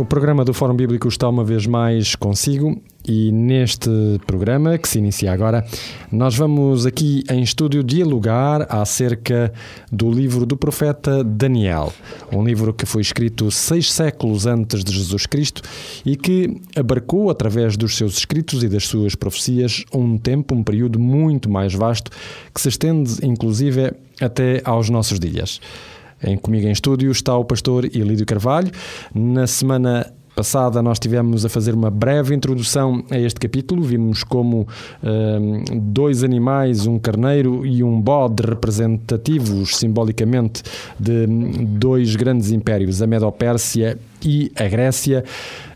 O programa do Fórum Bíblico está uma vez mais consigo e neste programa, que se inicia agora, nós vamos aqui em estúdio dialogar acerca do livro do profeta Daniel, um livro que foi escrito seis séculos antes de Jesus Cristo e que abarcou, através dos seus escritos e das suas profecias, um tempo, um período muito mais vasto que se estende, inclusive, até aos nossos dias. Em, comigo em estúdio está o pastor Elídio Carvalho. Na semana passada nós tivemos a fazer uma breve introdução a este capítulo. Vimos como um, dois animais, um carneiro e um bode representativos simbolicamente de dois grandes impérios, a Medo-Pérsia e a Grécia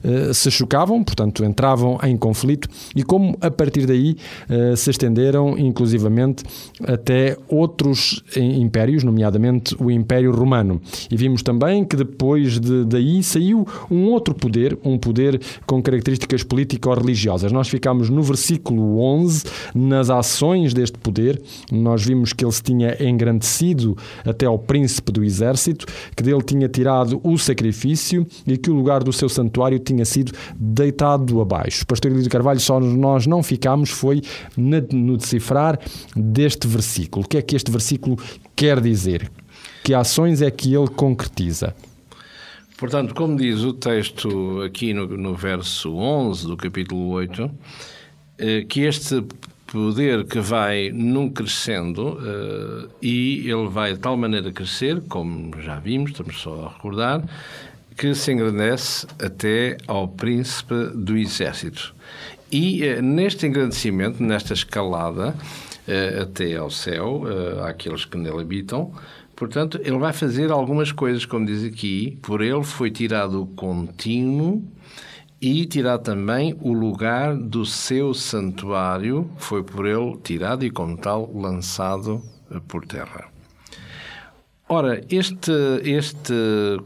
uh, se chocavam, portanto entravam em conflito e como a partir daí uh, se estenderam inclusivamente até outros impérios, nomeadamente o Império Romano. E vimos também que depois de, daí saiu um outro poder, um poder com características político-religiosas. Nós ficámos no versículo 11, nas ações deste poder, nós vimos que ele se tinha engrandecido até ao príncipe do exército, que dele tinha tirado o sacrifício e que o lugar do seu santuário tinha sido deitado abaixo. Pastor Elídio Carvalho, só nós não ficámos foi no decifrar deste versículo. O que é que este versículo quer dizer? Que ações é que ele concretiza? Portanto, como diz o texto aqui no, no verso 11 do capítulo 8, eh, que este poder que vai num crescendo uh, e ele vai de tal maneira crescer, como já vimos, estamos só a recordar, que se engrandece até ao príncipe do exército. E eh, neste engrandecimento, nesta escalada eh, até ao céu, eh, àqueles que nele habitam, portanto, ele vai fazer algumas coisas, como diz aqui, por ele foi tirado o contínuo e tirado também o lugar do seu santuário, foi por ele tirado e, como tal, lançado por terra. Ora, este, este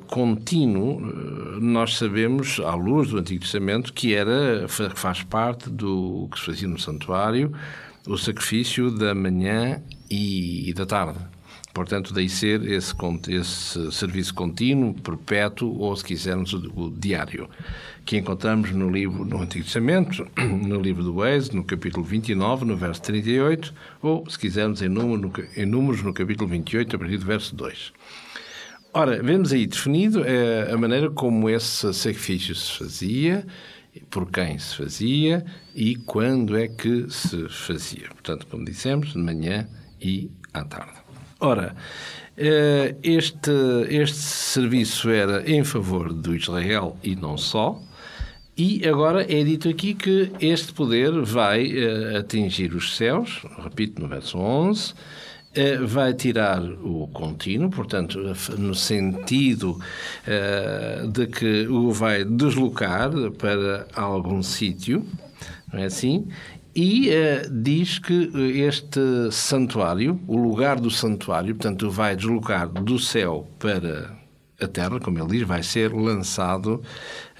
contínuo, eh, nós sabemos, à luz do Antigo Testamento, que era, faz parte do que se fazia no santuário, o sacrifício da manhã e da tarde. Portanto, daí ser esse, esse serviço contínuo, perpétuo, ou se quisermos, o, o diário que encontramos no livro no Antigo Testamento, no livro do Êxodo, no capítulo 29, no verso 38, ou, se quisermos, em, número, em Números, no capítulo 28, a partir do verso 2. Ora, vemos aí definido é, a maneira como esse sacrifício se fazia, por quem se fazia e quando é que se fazia. Portanto, como dissemos, de manhã e à tarde. Ora, eh, este, este serviço era em favor do Israel e não só, e agora é dito aqui que este poder vai uh, atingir os céus, repito, no verso 11, uh, eh, vai tirar o contínuo, portanto, no sentido de que o vai deslocar para algum sítio, não é assim? E diz que este santuário, o lugar do santuário, portanto, vai deslocar do céu para a terra, como ele diz, vai ser lançado,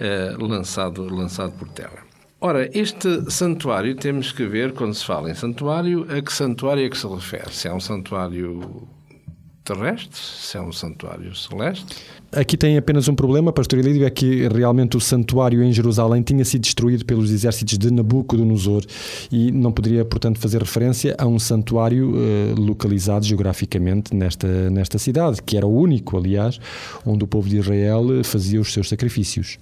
uh, lançado, lançado por terra. Ora, este santuário temos que ver, quando se fala em santuário, a que santuário é que se refere? Se é um santuário terrestre, se é um santuário celeste. Aqui tem apenas um problema, pastor Elídio, é que realmente o santuário em Jerusalém tinha sido destruído pelos exércitos de Nabucodonosor e não poderia, portanto, fazer referência a um santuário uh, localizado geograficamente nesta, nesta cidade, que era o único, aliás, onde o povo de Israel fazia os seus sacrifícios.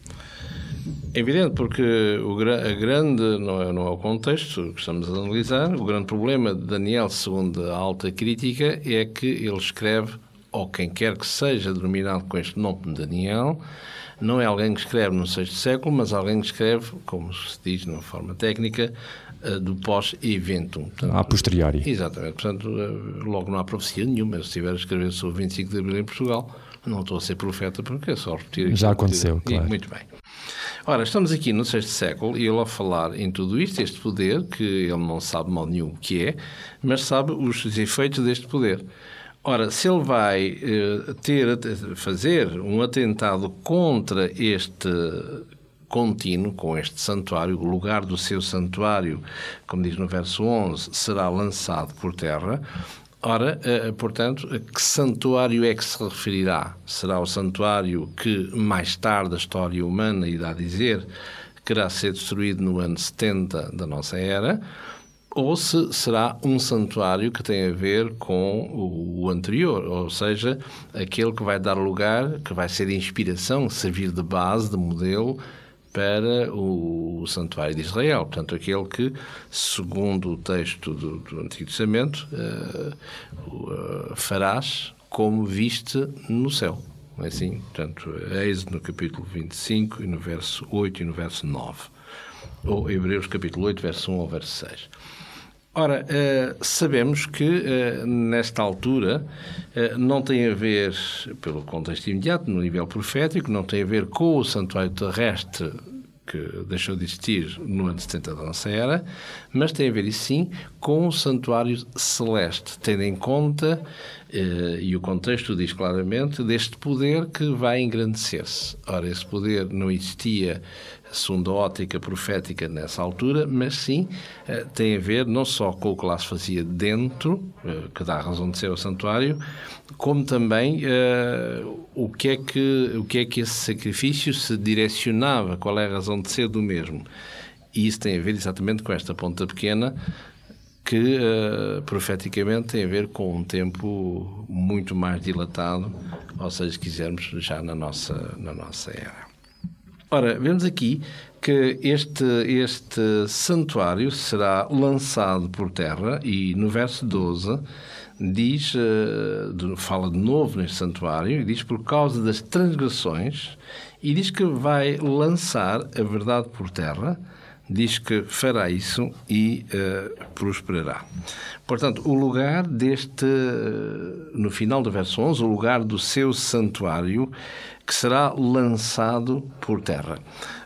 É evidente, porque o, a grande, não é, não é o contexto que estamos a analisar, o grande problema de Daniel, segundo a alta crítica, é que ele escreve, ou quem quer que seja denominado com este nome de Daniel, não é alguém que escreve no sexto século, mas alguém que escreve, como se diz de uma forma técnica, eh, do pós-eventum. A posteriori. Exatamente. Portanto, eh, logo não há profecia nenhuma. Se estiver a escrever sobre 25 de abril em Portugal, não estou a ser profeta porque é só repetir. Já aconteceu, claro. Muito bem. Ora, estamos aqui no sexto século e ele a falar em tudo isto, este poder, que ele não sabe mal nenhum o que é, mas sabe os efeitos deste poder. Ora, se ele vai uh, ter, fazer um atentado contra este contínuo com este santuário, o lugar do seu santuário, como diz no verso 11, será lançado por terra. Ora, eh, portanto, a que santuário é que se referirá? Será o santuário que mais tarde a história humana irá dizer querá ser destruído no ano 70 da nossa era? ou se será um santuário que tem a ver com o anterior, ou seja, aquele que vai dar lugar, que vai ser inspiração, servir de base, de modelo para o, santuário de Israel. Portanto, aquele que, segundo o texto do, do Antigo Testamento, uh, uh, farás como viste no céu. É assim, portanto, Êxodo no capítulo 25 e no verso 8 e no verso 9. Ou Hebreus capítulo 8, verso 1 ao verso 6. Ora, uh, sabemos que uh, nesta altura uh, não tem a ver, pelo contexto imediato, no nível profético, não tem a ver com o santuário terrestre que deixou de existir no ano 70 da nossa era, mas tem a ver, sim, com o santuário celeste, tendo em conta, e o contexto diz claramente, deste poder que vai engrandecer-se. Ora, esse poder não existia segundo a ótica profética nessa altura, mas sim eh, tem a ver não só com o que lá se fazia dentro, eh, que dá razão de ser o santuário, como também uh, o, que é que, o que é que esse sacrifício se direcionava, qual é a razão de ser do mesmo. E isso tem a ver exatamente com esta ponta pequena que uh, profeticamente tem a ver com um tempo muito mais dilatado, ou seja, se quisermos, já na nossa, na nossa era. Ora, vemos aqui que este, este santuário será lançado por terra e no verso 12 diz, uh, fala de novo neste santuário, e diz por causa das transgressões, e diz que vai lançar a verdade por terra, diz que fará isso e uh, prosperará. Portanto, o lugar deste, no final do verso 11, o lugar do seu santuário que será lançado por terra.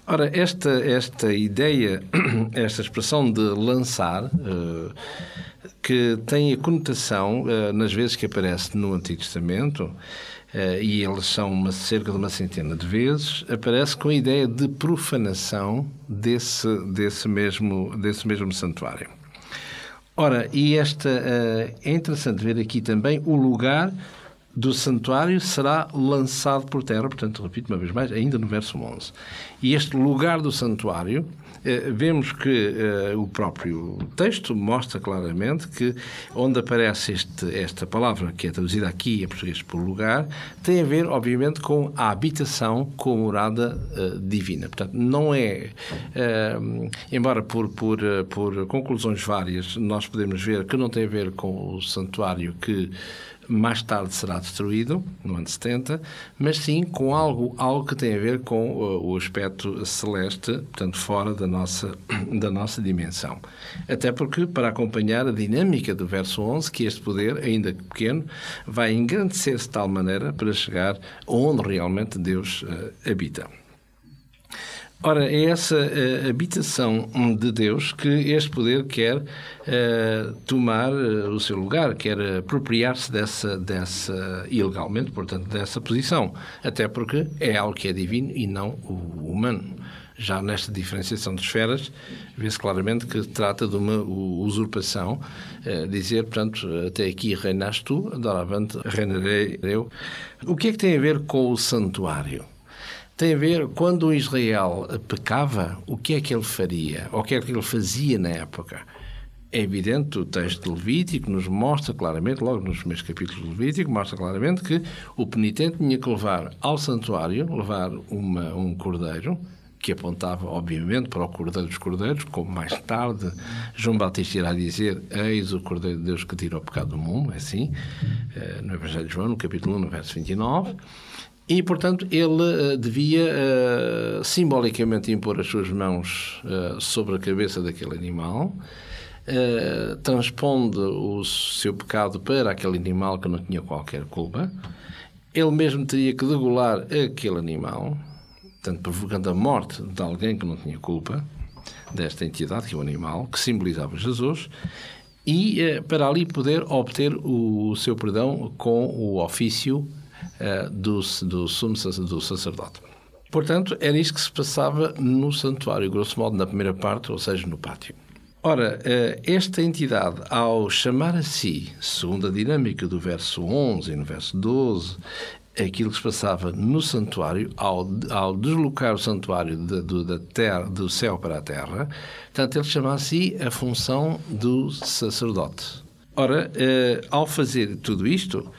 Ora, esta, esta ideia, esta expressão de lançar, uh, que tem a conotação, uh, nas vezes que aparece no Antigo Testamento, uh, e eles são uma, cerca de uma centena de vezes, aparece com a ideia de profanação desse, desse, mesmo, desse mesmo santuário. Ora, e esta, é interessante ver aqui também o lugar do santuário será lançado por terra, portanto, repito uma vez mais, ainda no verso 11. E este lugar do santuário, eh, vemos que eh, o próprio texto mostra claramente que onde aparece este, esta palavra, que é traduzida aqui em português por lugar, tem a ver, obviamente, com a habitação, com a morada eh, divina. Portanto, não é, embora por, por, por conclusões várias nós podemos ver que não tem a ver com o santuário que mais tarde será destruído, no ano 70, mas sim com algo, algo que tem a ver com uh, o aspecto celeste, portanto, fora da nossa, da nossa dimensão. Até porque, para acompanhar a dinâmica do verso 11, que este poder, ainda pequeno, vai engrandecer-se de tal maneira para chegar onde realmente Deus uh, habita. Ora, é essa uh, habitação de Deus que este poder quer uh, tomar uh, o seu lugar, quer apropriar-se dessa, dessa, ilegalmente, portanto, dessa posição. Até porque é algo que é divino e não o humano. Já nesta diferenciação de esferas, vê-se claramente que trata de uma usurpação, dizer, portanto, até aqui reinaste tu, doravante reinarei eu. O que é que tem a ver com o santuário? Tem a ver quando Israel pecava, o que é que ele faria? Ou o que é que ele fazia na época? É evidente, o texto de Levítico nos mostra claramente, logo nos primeiros capítulos de Levítico, mostra claramente que o penitente tinha que levar ao santuário, levar uma, um cordeiro, que apontava, obviamente, para o Cordeiro dos Cordeiros, como mais tarde João Batista irá dizer: Eis o Cordeiro de Deus que tira o pecado do mundo, é assim, eh, no Evangelho de João, no capítulo 1, no verso 29. E, portanto, ele uh, devia uh, simbolicamente impor as suas mãos uh, sobre a cabeça daquele animal, transpondo o seu pecado para aquele animal que não tinha qualquer culpa. Ele mesmo teria que degolar aquele animal, portanto, provocando a morte de alguém que não tinha culpa, desta entidade, que é o animal, que simbolizava Jesus, e para ali poder obter o, o seu perdão com o ofício do, do sumo do sacerdote. Portanto, era isto que se passava no santuário, grosso modo, na primeira parte, ou seja, no pátio. Ora, eh, esta entidade, ao chamar a si, segundo a dinâmica do verso 11 e no verso 12, aquilo que se passava no santuário, ao, ao deslocar o santuário de, de, da terra, do céu para a terra, portanto, ele chama a si a função do sacerdote. Ora, eh, ao fazer tudo isto,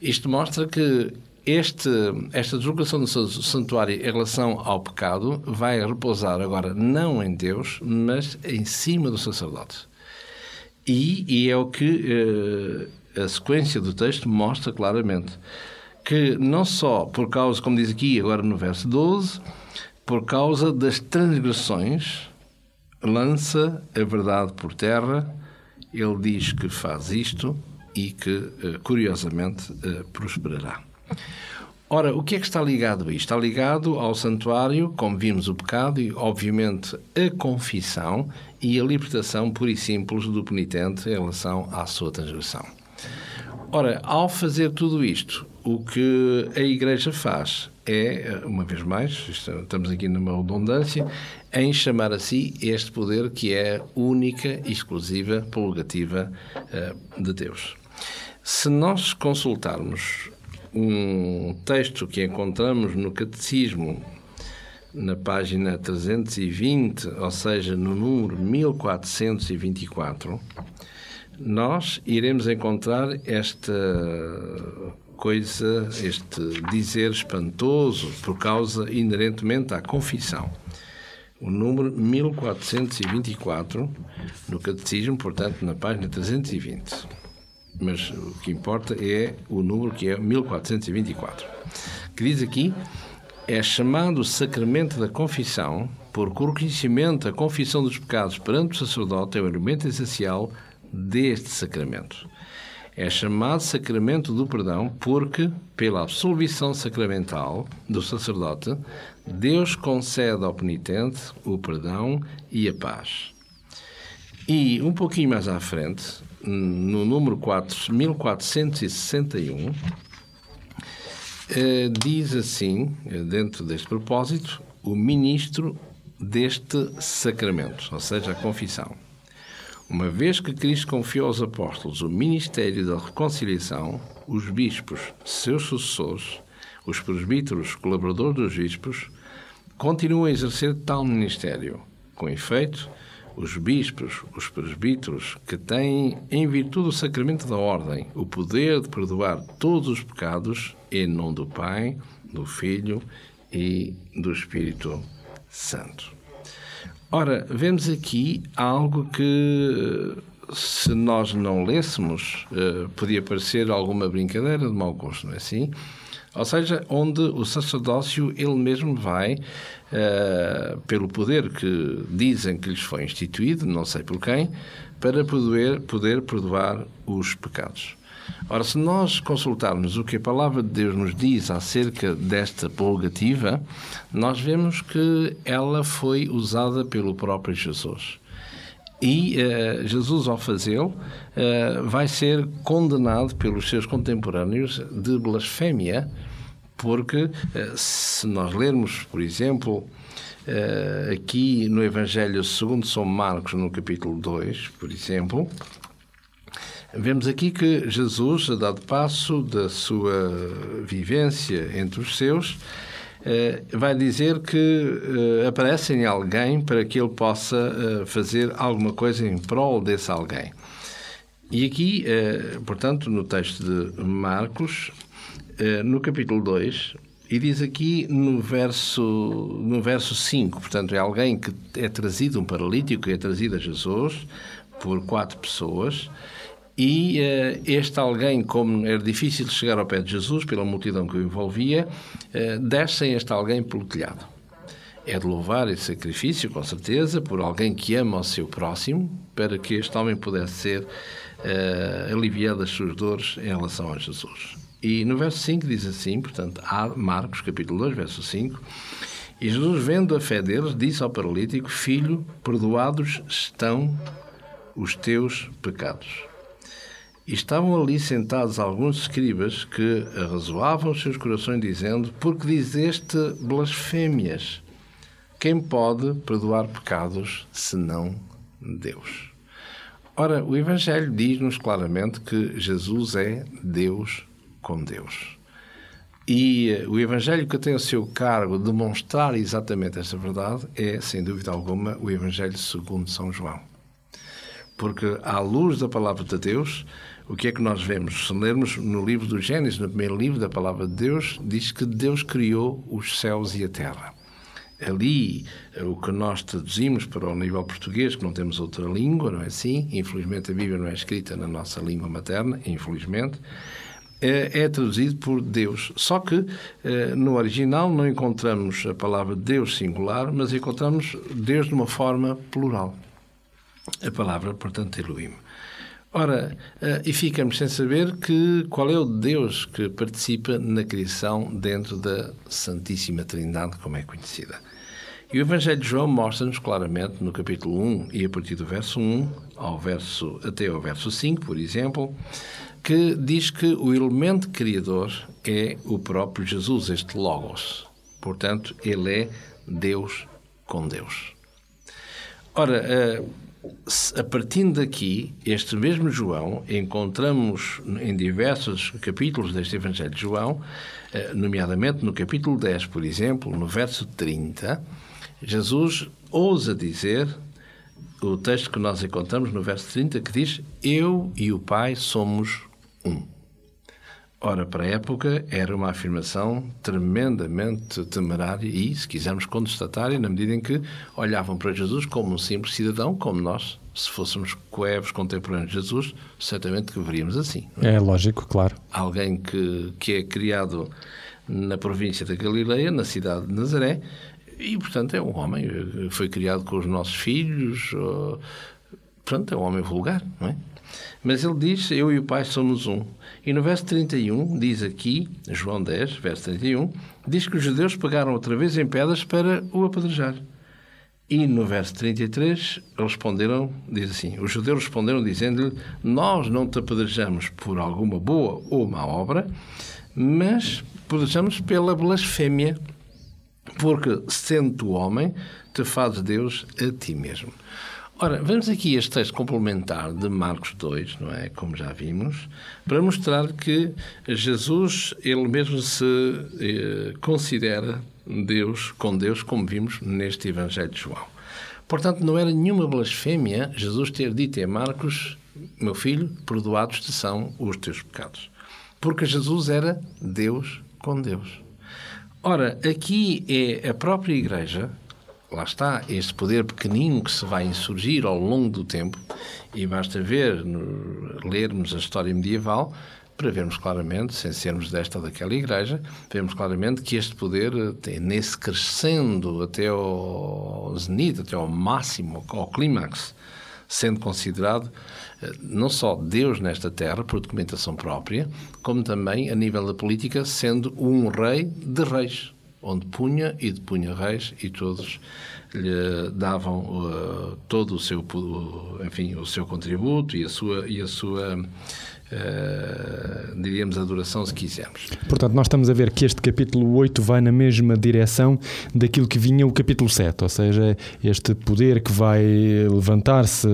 isto mostra que este, esta deslocação do santuário em relação ao pecado vai repousar agora não em Deus, mas em cima do sacerdote. E, e é o que eh, a sequência do texto mostra claramente. Que não só por causa, como diz aqui agora no verso 12, por causa das transgressões, lança a verdade por terra, ele diz que faz isto e que, eh, curiosamente, eh, prosperará. Ora, o que é que está ligado a isto? Está ligado ao santuário, como vimos o pecado, e obviamente a confissão e a libertação pura e simples do penitente em relação à sua transgressão. Ora, ao fazer tudo isto, o que a Igreja faz é, uma vez mais, estamos aqui numa redundância, em chamar a si este poder que é única e exclusiva prerrogativa de Deus. Se nós consultarmos um texto que encontramos no Catecismo, na página 320, ou seja, no número 1424, nós iremos encontrar esta coisa, este dizer espantoso por causa inerentemente à confissão. O número 1424 no Catecismo, portanto, na página 320 mas o que importa é o número que é 1424, que diz aqui é chamado sacramento da confissão, porque o reconhecimento da confissão dos pecados perante o sacerdote é o elemento essencial deste sacramento. É chamado sacramento do perdão porque, pela absolvição sacramental do sacerdote, Deus concede ao penitente o perdão e a paz. E um pouquinho mais à frente, no número 4, 1461, eh, diz assim, eh, dentro deste propósito, o ministro deste sacramento, ou seja, a confissão. Uma vez que Cristo confiou aos apóstolos o ministério da reconciliação, os bispos, seus sucessores, os presbíteros, colaboradores dos bispos, continuam a exercer tal ministério. Com efeito, os bispos, os presbíteros, que têm, em virtude do sacramento da ordem, o poder de perdoar todos os pecados, em nome do Pai, do Filho e do Espírito Santo. Ora, vemos aqui algo que, se nós não lêssemos, eh, podia parecer alguma brincadeira de mau gosto, não é assim? Ou seja, onde o sacerdócio ele mesmo vai, uh, pelo poder que dizem que lhes foi instituído, não sei por quem, para poder, poder perdoar os pecados. Ora, se nós consultarmos o que a palavra de Deus nos diz acerca desta prerrogativa, nós vemos que ela foi usada pelo próprio Jesus. E uh, Jesus, ao fazê-lo, uh, vai ser condenado pelos seus contemporâneos de blasfémia, porque uh, se nós lermos, por exemplo, aqui no Evangelho segundo São Marcos, no capítulo 2, por exemplo, vemos aqui que Jesus, a dado passo da sua vivência entre os seus, vai dizer que uh, aparece em alguém para que ele possa uh, fazer alguma coisa em prol desse alguém. E aqui, portanto, no texto de Marcos, no capítulo 2, e diz aqui no verso, no verso 5, portanto, é alguém que é trazido, um paralítico que é trazido a Jesus por quatro pessoas, e uh, este alguém, como era difícil chegar ao pé de Jesus pela multidão que o envolvia, uh, descem este alguém pelo telhado. É de louvar esse sacrifício, com certeza, por alguém que ama o seu próximo, para que este homem pudesse ser uh, aliviado das suas dores em relação a Jesus. E no verso 5 diz assim, portanto, Marcos, capítulo 2, verso 5, e Jesus, vendo a fé deles, disse ao paralítico: Filho, perdoados estão os teus pecados. E estavam ali sentados alguns escribas que arrazoavam os seus corações, dizendo: Porque dizeste blasfémias? Quem pode perdoar pecados senão Deus? Ora, o Evangelho diz-nos claramente que Jesus é Deus com Deus. E eh, o Evangelho que tem o seu cargo demonstrar exatamente esta verdade é, sem dúvida alguma, o Evangelho segundo São João. Porque, à luz da palavra de Deus, o que é que nós vemos? Se lermos no livro do Gênesis, no primeiro livro da palavra de Deus, diz que Deus criou os céus e a terra. Ali, eh, o que nós traduzimos para o nível português, que não temos outra língua, não é assim? Infelizmente, a Bíblia não é escrita na nossa língua materna, infelizmente é, é, traduzido por Deus. Só que eh, no original não encontramos a palavra Deus singular, mas encontramos Deus de uma forma plural. A palavra, portanto, Elohim. Ora, eh, e ficamos sem saber que, qual é o Deus que participa na criação dentro da Santíssima Trindade, como é conhecida. E o Evangelho de João mostra-nos claramente no capítulo 1 e a partir do verso 1 ao verso, até ao verso 5, por exemplo, que diz que o elemento criador é o próprio Jesus, este Logos. Portanto, ele é Deus com Deus. Ora, a partir daqui, este mesmo João, encontramos em diversos capítulos deste Evangelho de João, nomeadamente no capítulo 10, por exemplo, no verso 30, Jesus ousa dizer o texto que nós encontramos no verso 30 que diz: Eu e o Pai somos um. Ora, para a época, era uma afirmação tremendamente temerária e, se quisermos, contestatária, na medida em que olhavam para Jesus como um simples cidadão, como nós, se fôssemos coevos contemporâneos de Jesus, certamente que veríamos assim. É? é lógico, claro. Alguém que, que é criado na província da Galileia, na cidade de Nazaré, e, portanto, é um homem, foi criado com os nossos filhos, portanto, é um homem vulgar, não é? Mas ele diz: Eu e o Pai somos um. E no verso 31, diz aqui, João 10, verso 31, diz que os judeus pegaram outra vez em pedras para o apedrejar. E no verso 33 responderam, diz assim: Os judeus responderam dizendo-lhe: Nós não te apedrejamos por alguma boa ou má obra, mas apedrejamos pela blasfémia, porque sendo tu homem, te fazes Deus a ti mesmo. Ora, vamos aqui este texto complementar de Marcos 2, não é? Como já vimos, para mostrar que Jesus, ele mesmo se eh, considera Deus com Deus, como vimos neste Evangelho de João. Portanto, não era nenhuma blasfémia Jesus ter dito a Marcos, meu filho, perdoados te são os teus pecados. Porque Jesus era Deus com Deus. Ora, aqui é a própria Igreja lá está, este poder pequenino que se vai insurgir ao longo do tempo, e basta ver, lermos a história medieval, para vermos claramente, sem sermos desta ou daquela igreja, vemos claramente que este poder, tem, nesse crescendo até ao zenith, até ao máximo, ao clímax, sendo considerado eh, não só Deus nesta terra, por documentação própria, como também, a nível da política, sendo um rei de reis onde punha e depunha reis e todos lhe davam uh, todo o seu enfim o seu contributo e a sua e a sua uh, diríamos, adoração, se quisermos. Portanto, nós estamos a ver que este capítulo 8 vai na mesma direção daquilo que vinha o capítulo 7, ou seja, este poder que vai levantar-se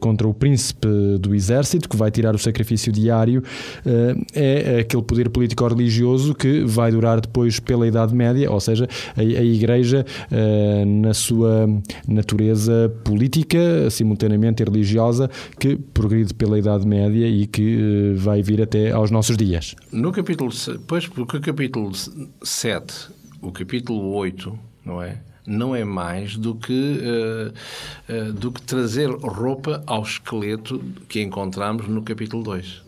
contra o príncipe do exército, que vai tirar o sacrifício diário, uh, é aquele poder político-religioso que vai durar depois pela Idade Média, ou seja, a, a Igreja, uh, na sua natureza política, simultaneamente religiosa, que progride pela Idade Média e que vai vir até aos nossos dias. No capítulo, pois, porque o capítulo 7, o capítulo 8, não é? Não é mais do que, uh, uh, do que trazer roupa ao esqueleto que encontramos no capítulo 2 o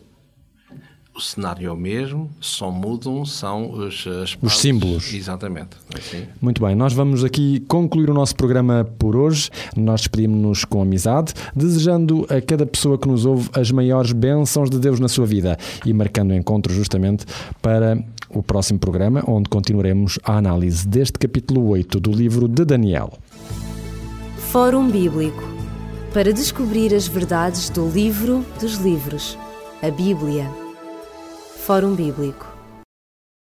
cenário é o mesmo, só mudam são os, os símbolos. Exatamente. Assim. Muito bem, nós vamos aqui concluir o nosso programa por hoje. Nós despedimos-nos com amizade, desejando a cada pessoa que nos ouve as maiores bênçãos de Deus na sua vida e marcando o encontro justamente para o próximo programa, onde continuaremos a análise deste capítulo 8 do livro de Daniel. Fórum Bíblico para descobrir as verdades do livro dos livros a Bíblia. Fórum Bíblico